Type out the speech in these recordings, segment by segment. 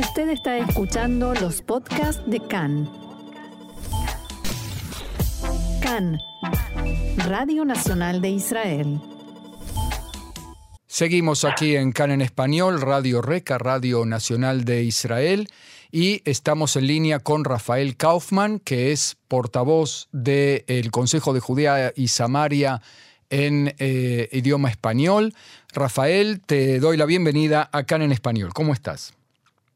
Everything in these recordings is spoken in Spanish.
Usted está escuchando los podcasts de CAN. CAN, Radio Nacional de Israel. Seguimos aquí en CAN en español, Radio Reca, Radio Nacional de Israel, y estamos en línea con Rafael Kaufman, que es portavoz del Consejo de Judea y Samaria en eh, idioma español. Rafael, te doy la bienvenida a CAN en español. ¿Cómo estás?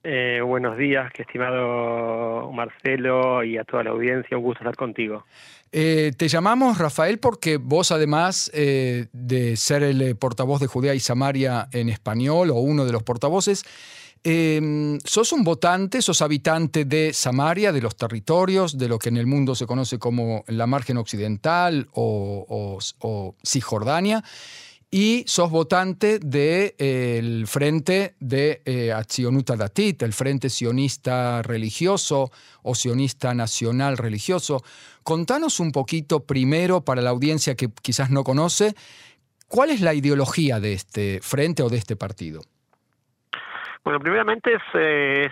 Eh, buenos días, estimado Marcelo y a toda la audiencia, un gusto estar contigo. Eh, te llamamos Rafael porque vos además eh, de ser el portavoz de Judea y Samaria en español o uno de los portavoces, em, sos un votante, sos habitante de Samaria, de los territorios, de lo que en el mundo se conoce como la margen occidental o, o Cisjordania y sos votante del Frente de eh, Datit, el Frente Sionista Religioso o Sionista Nacional Religioso. Contanos un poquito primero para la audiencia que quizás no conoce, ¿cuál es la ideología de este frente o de este partido? Bueno, primeramente es, eh,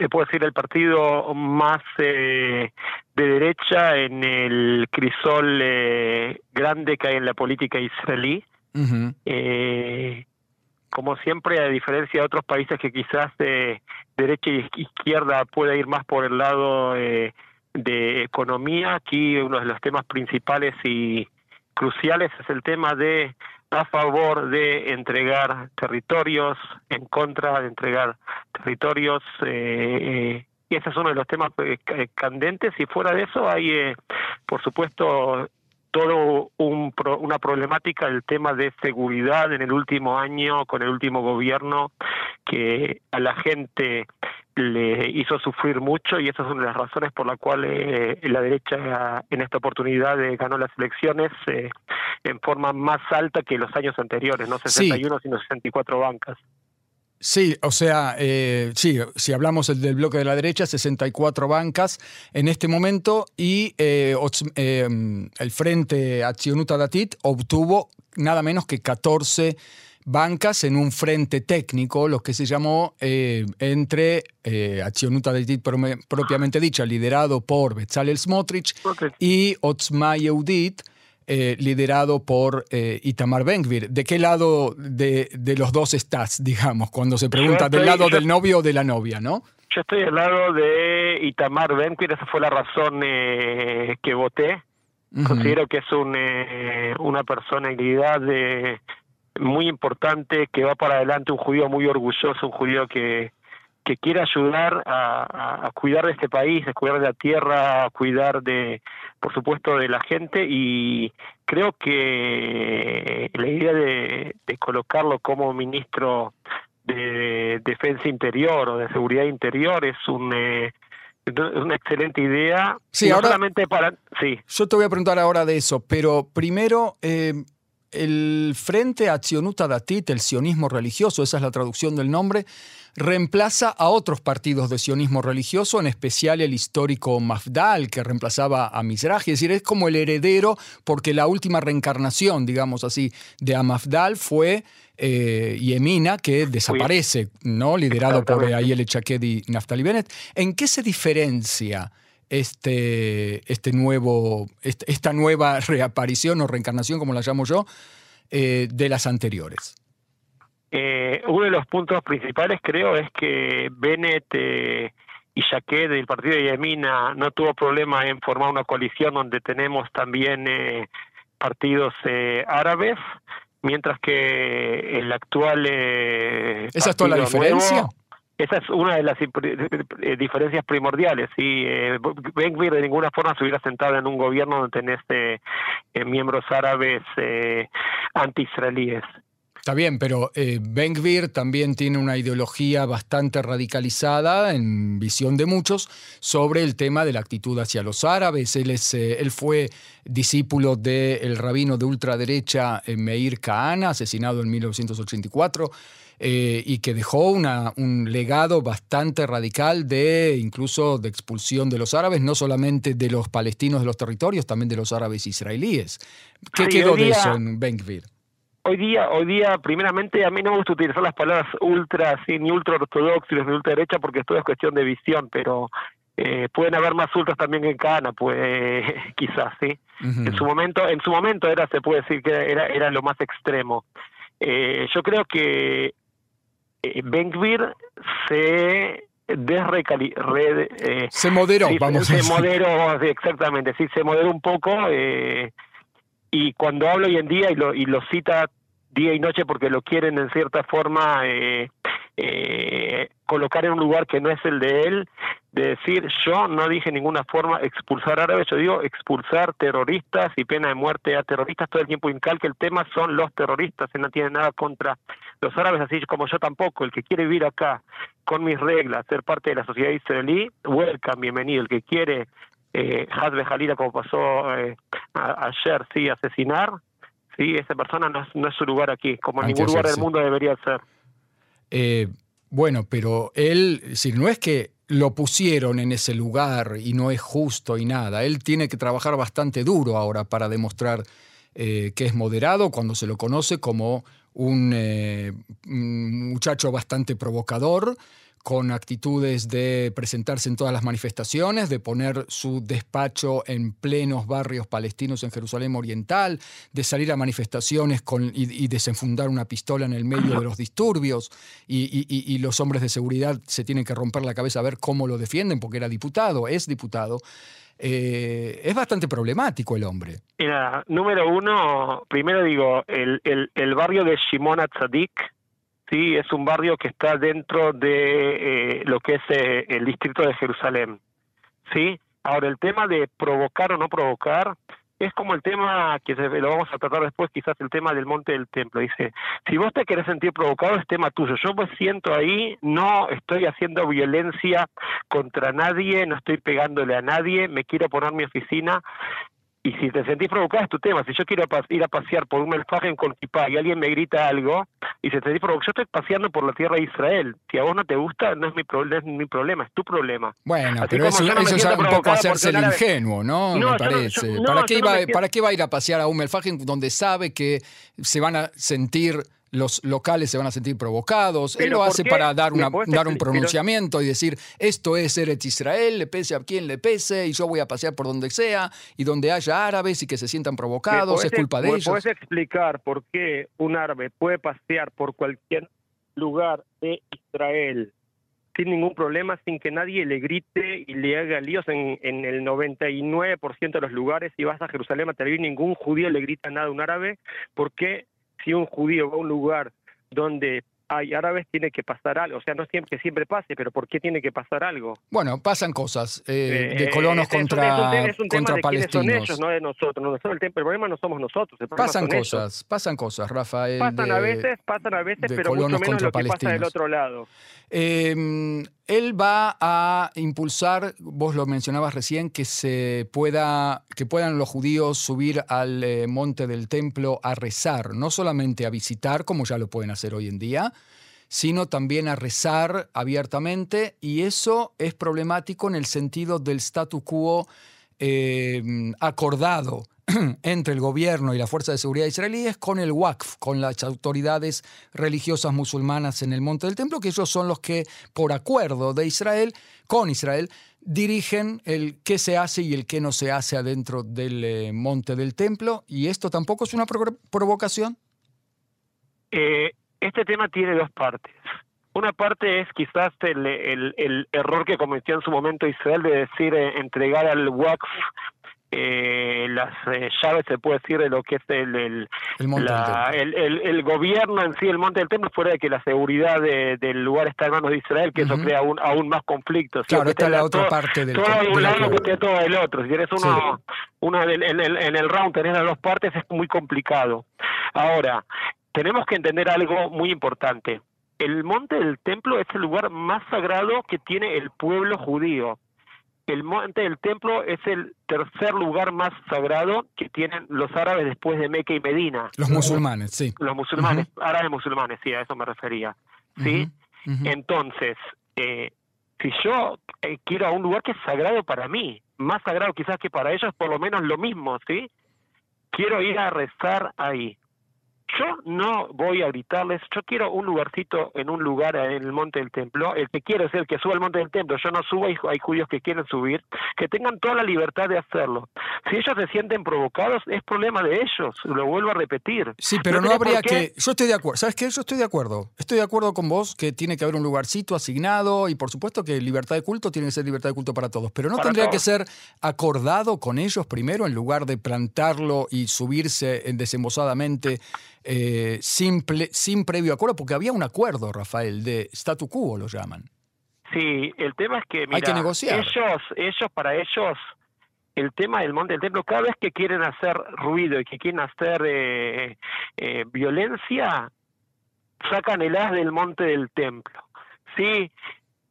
eh, puedo decir, el partido más eh, de derecha en el crisol grande que hay en la política israelí eh, como siempre, a diferencia de otros países que quizás de derecha y izquierda pueda ir más por el lado eh, de economía, aquí uno de los temas principales y cruciales es el tema de a favor de entregar territorios, en contra de entregar territorios, eh, y ese es uno de los temas eh, candentes, y fuera de eso hay, eh, por supuesto, todo un, una problemática el tema de seguridad en el último año con el último gobierno que a la gente le hizo sufrir mucho y esa es una de las razones por la cual eh, la derecha en esta oportunidad ganó las elecciones eh, en forma más alta que los años anteriores, no 61 sino 64 bancas. Sí, o sea, eh, sí, si hablamos del bloque de la derecha, 64 bancas en este momento y eh, eh, el Frente Accionuta Datit obtuvo nada menos que 14 bancas en un frente técnico, lo que se llamó entre Accionuta Datit propiamente dicha, liderado por Bezalel Smotrich y Otzma Yehudit, eh, liderado por eh, Itamar Benkvir. ¿De qué lado de, los dos estás, digamos, cuando se pregunta del lado del novio o de la novia, no? Yo estoy al lado de Itamar Benkvir, esa fue la razón eh, que voté. Considero que es un, una personalidad muy importante, que va para adelante, un judío muy orgulloso, un judío que, que quiere ayudar a, cuidar de este país, a cuidar de la tierra, a cuidar de, por supuesto, de la gente y creo que la idea de, colocarlo como ministro de Defensa Interior o de Seguridad Interior es un... Eh, una excelente idea. Sí, ahora, solamente para. Sí. Yo te voy a preguntar ahora de eso, pero primero, eh, el Frente Accionuta Datit, el sionismo religioso, esa es la traducción del nombre, reemplaza a otros partidos de sionismo religioso, en especial el histórico Mafdal, que reemplazaba a Mizrahi. Es decir, es como el heredero, porque la última reencarnación, digamos así, de Amafdal fue eh, Yemina, que desaparece, ¿no? liderado por Ayel Chaked y Naftali Bennett. ¿En qué se diferencia? Este, este nuevo, esta nueva reaparición o reencarnación, como la llamo yo, eh, de las anteriores? Eh, uno de los puntos principales creo es que Bennett eh, y Jaquet del partido de Yamina no tuvo problema en formar una coalición donde tenemos también partidos árabes, mientras que el actual... ¿Esa es toda la diferencia? Esa es una de las eh, diferencias primordiales. Si eh, de ninguna forma se hubiera sentado en un gobierno donde tenés eh, eh, miembros árabes eh, anti-israelíes. Está bien, pero eh, también tiene una ideología bastante radicalizada, en visión de muchos, sobre el tema de la actitud hacia los árabes. Él, es, él fue discípulo del rabino de ultraderecha Meir Kahana, asesinado en 1984. Eh, y que dejó una, un legado bastante radical de incluso de expulsión de los árabes, no solamente de los palestinos de los territorios, también de los árabes israelíes. ¿Qué quedó de eso en Benkvir? Hoy día, hoy día, primeramente, a mí no me gusta utilizar las palabras ultra, ni ultra ortodoxos, ni ultra derecha, porque esto es cuestión de visión, pero eh, pueden haber más ultras también en Cana, pues quizás, sí. En su momento, en su momento era, se puede decir que era, era lo más extremo. Eh, yo creo que eh, Benkvir se desrecali eh, se moderó, vamos se, se moderó, exactamente, sí, se moderó un poco eh, y cuando hablo hoy en día y lo, y lo cita día y noche porque lo quieren en cierta forma eh, eh, colocar en un lugar que no es el de él, de decir yo no dije ninguna forma expulsar árabes, yo digo expulsar terroristas y pena de muerte a terroristas, todo el tiempo incalque el tema son los terroristas, él no tiene nada contra los árabes, así como yo tampoco, el que quiere vivir acá con mis reglas, ser parte de la sociedad israelí, welcome, bienvenido, el que quiere eh, Jalila como pasó eh, ayer, sí, asesinar, sí, esa persona no es, su lugar aquí, como en ningún lugar del mundo debería ser. Eh, bueno, pero él, si no es que lo pusieron en ese lugar y no es justo y nada, él tiene que trabajar bastante duro ahora para demostrar eh, que es moderado cuando se lo conoce como un eh, muchacho bastante provocador, con actitudes de presentarse en todas las manifestaciones, de poner su despacho en plenos barrios palestinos en Jerusalén Oriental, de salir a manifestaciones con, y, desenfundar una pistola en el medio de los disturbios, y, los hombres de seguridad se tienen que romper la cabeza a ver cómo lo defienden, porque era diputado, es diputado. Eh, es bastante problemático el hombre. Mira, número uno, primero digo, el, el, barrio de Shimon Atzadik, sí, es un barrio que está dentro de eh, lo que es eh, el distrito de Jerusalén, sí. Ahora el tema de provocar o no provocar es como el tema que lo vamos a tratar después, quizás el tema del monte del templo. Dice, si vos te querés sentir provocado es tema tuyo. Yo me siento ahí, no estoy haciendo violencia contra nadie, no estoy pegándole a nadie, me quiero poner mi oficina y si te sentís provocado es tu tema. Si yo quiero ir a pasear por un Melfagen con kipá y alguien me grita algo, y se te dice provocado, yo estoy paseando por la tierra de Israel. Si a vos no te gusta, no es mi, mi problema, es tu problema. Bueno, pero eso, eso es un poco hacerse el ingenuo, ¿no? me parece. ¿Para, qué iba, ¿Para qué va a ir a pasear a un Melfagen donde sabe que se van a sentir los locales se van a sentir provocados. Él lo hace para dar, una, dar un pronunciamiento y decir, esto es Eretz Israel, le pese a quien le pese, y yo voy a pasear por donde sea, y donde haya árabes y que se sientan provocados, es culpa de ellos. ¿Puedes explicar por qué un árabe puede pasear por cualquier lugar de Israel sin ningún problema, sin que nadie le grite y le haga líos en, en el 99% de los lugares. Si vas a Jerusalén a Tel ningún judío le grita nada a un árabe. ¿Por qué si un judío va a un lugar donde hay árabes tiene que pasar algo, o sea, no siempre que siempre pase, pero ¿por qué tiene que pasar algo? Bueno, pasan cosas eh, de colonos contra, es un, contra de palestinos. Son ellos, no de nosotros. nosotros el, problema no somos nosotros. pasan cosas, pasan cosas, Rafael. Pasan a veces, pasan a veces, pero mucho menos lo que pasa del otro lado. Em, él va a impulsar, vos lo mencionabas recién, que se pueda, que puedan los judíos subir al eh, monte del templo a rezar, no solamente a visitar, como ya lo pueden hacer hoy en día, sino también a rezar abiertamente, y eso es problemático en el sentido del statu quo em, acordado entre el gobierno y la Fuerza de Seguridad israelíes con el WACF, con las autoridades religiosas musulmanas en el Monte del Templo, que ellos son los que, por acuerdo de Israel, con Israel, dirigen el qué se hace y el qué no se hace adentro del eh, Monte del Templo. ¿Y esto tampoco es una provocación? Eh, este tema tiene dos partes. Una parte es quizás el, error que cometió en su momento Israel de decir eh, entregar al WACF eh, las eh, llaves, se puede decir, de lo que es el el, el, gobierno en sí, el monte del templo, fuera de que la seguridad del lugar está en manos de Israel, que eso crea aún, aún más conflictos. Claro, está la otra parte del Todo un lado que todo el otro. Si tienes uno, uno en, el, en el round, tener las dos partes es muy complicado. Ahora, tenemos que entender algo muy importante. El monte del templo es el lugar más sagrado que tiene el pueblo judío el monte del templo es el tercer lugar más sagrado que tienen los árabes después de Meca y Medina. Los musulmanes, sí. Los musulmanes, árabes musulmanes, sí, a eso me refería. ¿Sí? Entonces, eh, si yo eh, quiero a un lugar que es sagrado para mí, más sagrado quizás que para ellos, por lo menos lo mismo, ¿sí? Quiero ir a rezar ahí. Yo no voy a gritarles, yo quiero un lugarcito en un lugar en el monte del templo, el que quiere ser el que suba al monte del templo, yo no subo, hay, hay judíos que quieren subir, que tengan toda la libertad de hacerlo. Si ellos se sienten provocados, es problema de ellos, lo vuelvo a repetir. Sí, pero no, habría que... Yo estoy de acuerdo, ¿sabes qué? Yo estoy de acuerdo, estoy de acuerdo con vos que tiene que haber un lugarcito asignado y por supuesto que libertad de culto tiene que ser libertad de culto para todos, pero no tendría que ser acordado con ellos primero en lugar de plantarlo y subirse desembosadamente eh, sin, sin previo acuerdo, porque había un acuerdo, Rafael, de statu quo lo llaman. Sí, el tema es que, Hay que negociar. ellos, ellos para ellos, el tema del monte del templo, cada vez que quieren hacer ruido y que quieren hacer eh, eh, violencia, sacan el as del monte del templo. Sí,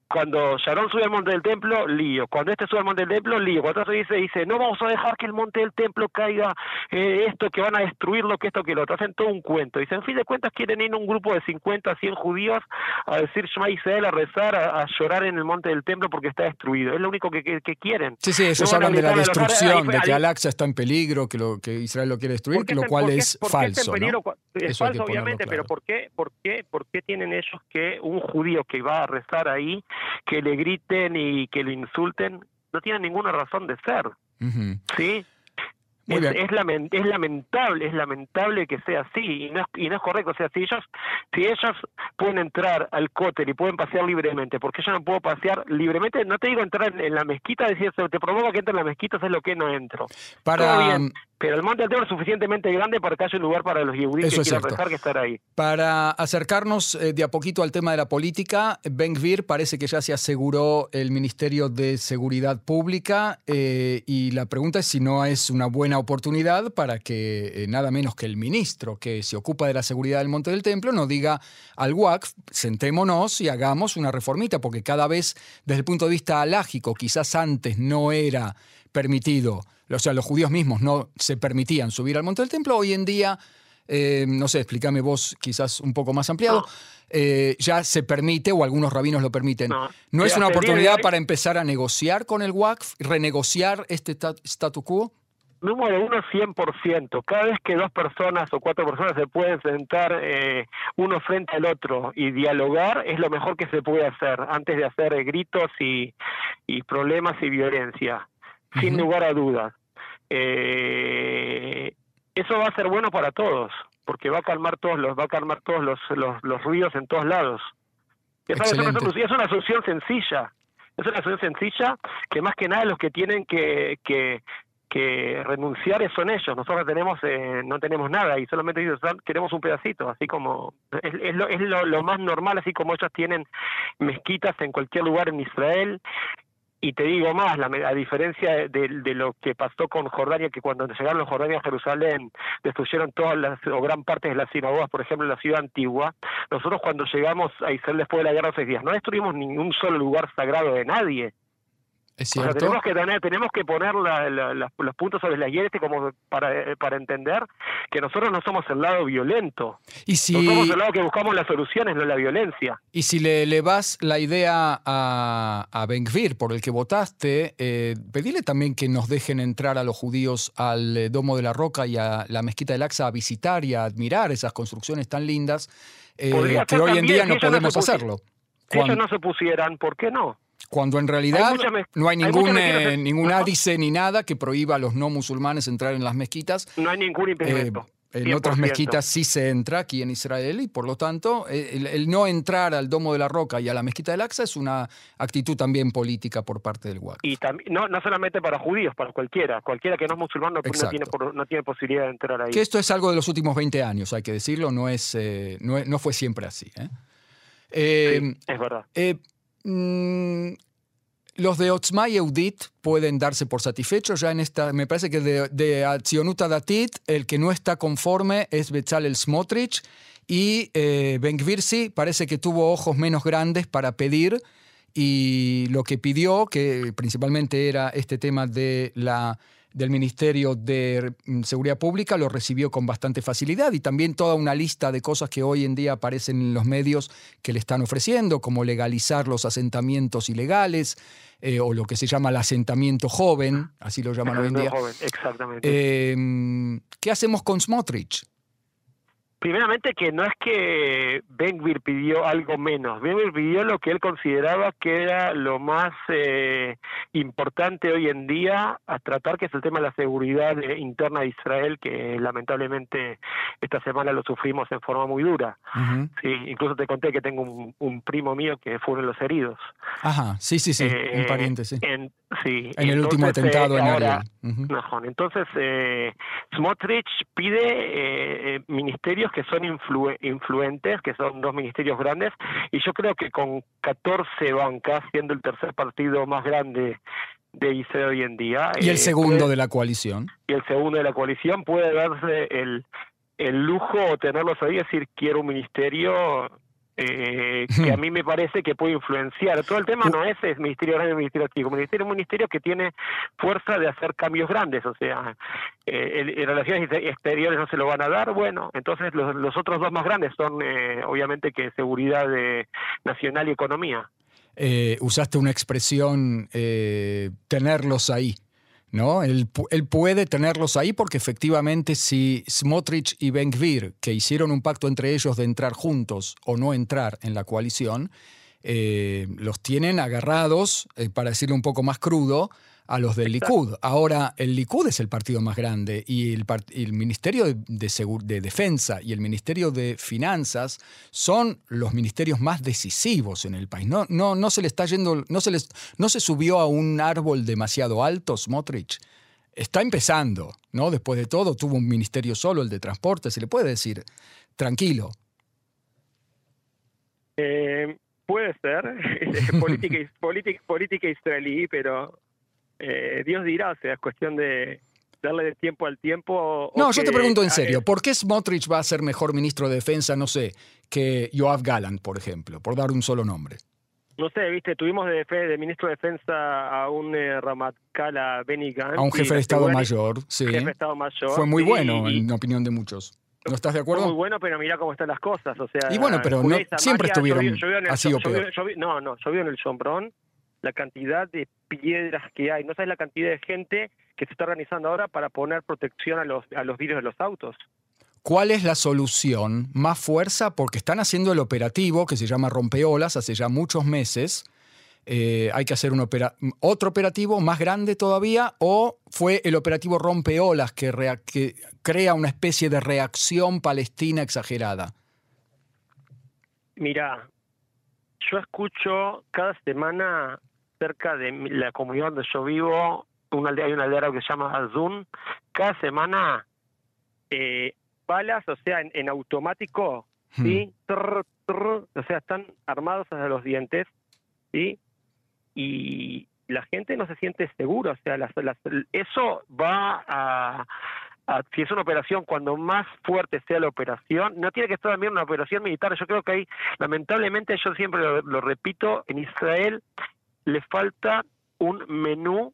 cuando Sharon sube al monte del templo, lío. Cuando este sube al monte del templo, lío. Cuando otro dice, dice, no vamos a dejar que el monte del templo caiga eh, esto, que van a destruirlo, que esto, que lo otro. Hacen todo un cuento. Dice, en fin de cuentas, quieren ir un grupo de 50, 100 judíos a decir Shema Israel, a rezar, a, llorar en el monte del templo porque está destruido. Es lo único que, que, quieren. Sí, sí, ellos hablan de la destrucción, de que Al-Aqsa está en peligro, que, lo, que Israel lo quiere destruir, lo cual es falso. Es falso, obviamente, pero ¿por qué, por, qué, ¿por qué tienen ellos que un judío que va a rezar ahí que le griten y que le insulten, no tienen ninguna razón de ser. ¿Sí? Es, es, lamentable, es lamentable que sea así y no es, y no es correcto. O sea, si ellos, si ellos pueden entrar al cóter y pueden pasear libremente, porque yo no puedo pasear libremente, no te digo entrar en, la mezquita, decir, te provoca que entre en la mezquita, es lo que no entro. Para, pero el Monte Altero es suficientemente grande para que haya un lugar para los yehudíes que quieran rezar que estar ahí. Para acercarnos eh, de a poquito al tema de la política, Ben Gvir parece que ya se aseguró el Ministerio de Seguridad Pública eh, y la pregunta es si no es una buena oportunidad para que eh, nada menos que el ministro que se ocupa de la seguridad del Monte del Templo nos diga al WACF, sentémonos y hagamos una reformita, porque cada vez desde el punto de vista alágico, quizás antes no era permitido o sea, los judíos mismos no se permitían subir al monte del templo, hoy en día, eh, no sé, explícame vos quizás un poco más ampliado, eh, ya se permite o algunos rabinos lo permiten. ¿No, es una oportunidad para empezar a negociar con el WACF, renegociar este statu quo? Número uno, 100%. Cada vez que dos personas o cuatro personas se pueden sentar eh, uno frente al otro y dialogar, es lo mejor que se puede hacer antes de hacer gritos y, problemas y violencia, sin lugar a dudas eh, eso va a ser bueno para todos, porque va a calmar todos los, va a calmar todos los, los, ruidos en todos lados. Es una, es una solución sencilla, es una solución sencilla que más que nada los que tienen que, que, que renunciar son ellos. Nosotros tenemos eh, no tenemos nada y solamente queremos un pedacito, así como es, lo, más normal, así como ellos tienen mezquitas en cualquier lugar en Israel y te digo más, la, a diferencia de, lo que pasó con Jordania, que cuando llegaron los jordanios a Jerusalén destruyeron todas las o gran parte de las sinagogas, por ejemplo, en la ciudad antigua, nosotros cuando llegamos a Israel después de la guerra de seis días, no destruimos ningún solo lugar sagrado de nadie tenemos que tener, tenemos que poner los puntos sobre la este como para, para entender que nosotros no somos el lado violento. Y si, no somos el lado que buscamos las soluciones, no la violencia. Y si le, le vas la idea a, a Ben Gvir, por el que votaste, eh, pedile también que nos dejen entrar a los judíos al eh, Domo de la Roca y a la Mezquita del Aqsa a visitar y a admirar esas construcciones tan lindas eh, que hoy en día no podemos hacerlo. Si ellos no se pusieran, ¿por qué no? Cuando en realidad no hay ningún, eh, ningún ádice ni nada que prohíba a los no musulmanes entrar en las mezquitas. No hay ningún impedimento. Eh, en otras mezquitas sí se entra aquí en Israel y por lo tanto eh, el, no entrar al Domo de la Roca y a la mezquita del Aqsa es una actitud también política por parte del WAC. Y también, no, no solamente para judíos, para cualquiera. Cualquiera que no es musulmán no, tiene, no tiene posibilidad de entrar ahí. Que esto es algo de los últimos 20 años, hay que decirlo, no, es, no, no, fue siempre así. es verdad. Mm, los de Otzma y Eudit pueden darse por satisfechos. Ya en esta, me parece que de, de Datit, el que no está conforme es Bezalel Smotrich. Y eh, Ben parece que tuvo ojos menos grandes para pedir. Y lo que pidió, que principalmente era este tema de la del Ministerio de mm, Seguridad Pública lo recibió con bastante facilidad y también toda una lista de cosas que hoy en día aparecen en los medios que le están ofreciendo, como legalizar los asentamientos ilegales eh, o lo que se llama el asentamiento joven, así lo llaman hoy en día. exactamente. Em, ¿Qué hacemos con Smotrich? Primeramente que no es que Benguir pidió algo menos, Benguir pidió lo que él consideraba que era lo más eh, importante hoy en día a tratar, que es el tema de la seguridad interna de Israel, que lamentablemente esta semana lo sufrimos en forma muy dura. sí, incluso te conté que tengo un, primo mío que fue uno de los heridos. Ajá, sí, sí, sí, un eh, pariente, sí. En, sí, en el último atentado en ahora, Entonces, eh, Smotrich pide ministerios que son influentes, que son dos ministerios grandes, y yo creo que con 14 bancas, siendo el tercer partido más grande de Israel hoy en día. ¿Y el eh, segundo de la coalición? Y el segundo de la coalición puede darse el, el lujo o tenerlos ahí, decir, quiero un ministerio eh, que a mí me parece que puede influenciar. Todo el tema no es el ministerio grande ministerio chico, ministerio un ministerio que tiene fuerza de hacer cambios grandes, o sea, eh, en relaciones exteriores no se lo van a dar, bueno, entonces los, otros dos más grandes son eh, obviamente que seguridad nacional y economía. usaste una expresión, tenerlos ahí. ¿No? Él, puede tenerlos ahí porque efectivamente si Smotrich y Ben Gvir, que hicieron un pacto entre ellos de entrar juntos o no entrar en la coalición, eh, los tienen agarrados, eh, para decirlo un poco más crudo, a los del Likud. Ahora, el Likud es el partido más grande y el, el Ministerio de, de, Defensa y el Ministerio de Finanzas son los ministerios más decisivos en el país. No, no, no se le está yendo, no se, les, no se subió a un árbol demasiado alto, Smotrich. Está empezando, ¿no? Después de todo, tuvo un ministerio solo, el de transporte, se le puede decir, tranquilo. Eh, puede ser, política, política, política israelí, pero eh, Dios dirá, o sea, es cuestión de darle tiempo al tiempo. No, yo te pregunto en serio, ¿por qué Smotrich va a ser mejor ministro de defensa, no sé, que Yoav Gallant, por ejemplo, por dar un solo nombre? No sé, viste, tuvimos de, de ministro de defensa a un eh, Ramatkal, a Benny Gantz. A un jefe de Estado Mayor, sí. Jefe de Estado Mayor. Fue muy bueno, en opinión de muchos. ¿No estás de acuerdo? Fue muy bueno, pero mira cómo están las cosas. O sea, y bueno, pero no, siempre estuvieron así o peor. no, no, yo vi en el Sombrón la cantidad de piedras que hay, no sabes la cantidad de gente que se está organizando ahora para poner protección a los, a los vidrios de los autos. ¿Cuál es la solución? ¿Más fuerza? Porque están haciendo el operativo que se llama Rompeolas hace ya muchos meses. Eh, hay que hacer un otro operativo más grande todavía o fue el operativo Rompeolas que, que crea una especie de reacción palestina exagerada? Mira, yo escucho cada semana cerca de la comunidad donde yo vivo, una aldea, hay una aldea que se llama Azun, cada semana eh, balas, o sea, en, automático, hmm. ¿sí? o sea, están armados hasta los dientes, ¿sí? Y la gente no se siente segura, o sea, eso va a, si es una operación, cuando más fuerte sea la operación, no tiene que estar también una operación militar. Yo creo que hay, lamentablemente, yo siempre lo repito, en Israel le falta un menú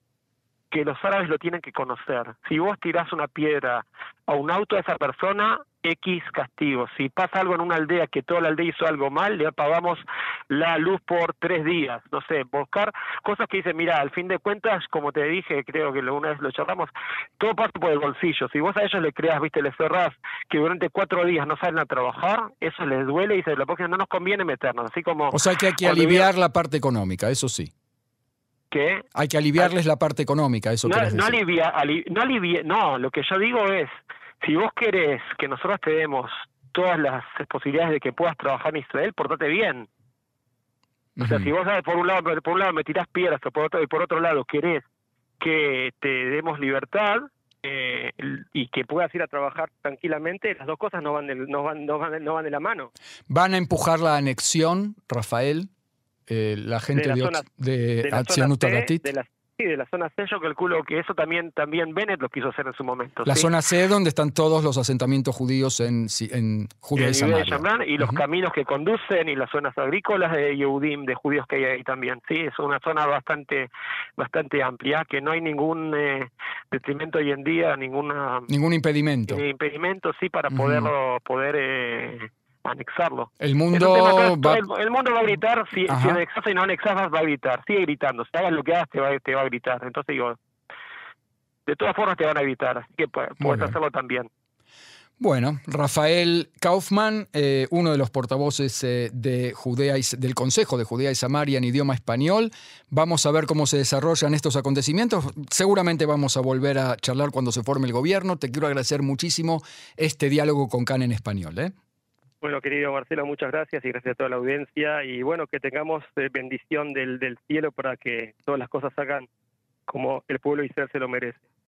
que los árabes lo tienen que conocer. Si vos tirás una piedra a un auto de esa persona, X castigo. Si pasa algo en una aldea que toda la aldea hizo algo mal, le apagamos la luz por tres días. No sé, buscar cosas que dicen, mira, al fin de cuentas, como te dije, creo que una vez lo charlamos, todo pasa por el bolsillo. Si vos a ellos le creas, viste, les cerrás que durante cuatro días no salen a trabajar, eso les duele y se la próxima no nos conviene meternos. Así como. O sea que hay que aliviar la parte económica, eso sí. Hay que aliviarles la parte económica, eso no, no alivia, no alivia, no, lo que yo digo es, si vos querés que nosotros te demos todas las posibilidades de que puedas trabajar en Israel, portate bien. O sea, si vos sabes, por un lado, por un lado me tirás piedras, por otro, y por otro lado querés que te demos libertad eh, y que puedas ir a trabajar tranquilamente, las dos cosas no van, no, van, no, van, no van de la mano. ¿Van a empujar la anexión, Rafael? Eh, la gente de, la de, de, de Sí, de la zona C yo calculo que eso también también Bennett lo quiso hacer en su momento. La zona C donde están todos los asentamientos judíos en, en Judea y Samaria. y los caminos que conducen y las zonas agrícolas de Yehudim, de judíos que hay ahí también. Sí, es una zona bastante bastante amplia, que no hay ningún eh, detrimento hoy en día, ninguna... Ningún impedimento. impedimento, sí, para poderlo, poder... Eh, anexarlo. El mundo va... El, mundo va a gritar, si, si, anexas y no anexas va a gritar, sigue gritando, si hagas lo que hagas te va, te va a gritar. Entonces digo, de todas formas te van a gritar, así que puedes, hacerlo también. Bueno, Rafael Kaufman, eh, uno de los portavoces eh, de Judea y, del Consejo de Judea y Samaria en idioma español. Vamos a ver cómo se desarrollan estos acontecimientos. Seguramente vamos a volver a charlar cuando se forme el gobierno. Te quiero agradecer muchísimo este diálogo con CAN en español. ¿eh? Bueno, querido Marcelo, muchas gracias y gracias a toda la audiencia. Y bueno, que tengamos bendición del, del cielo para que todas las cosas hagan como el pueblo Israel se lo merece.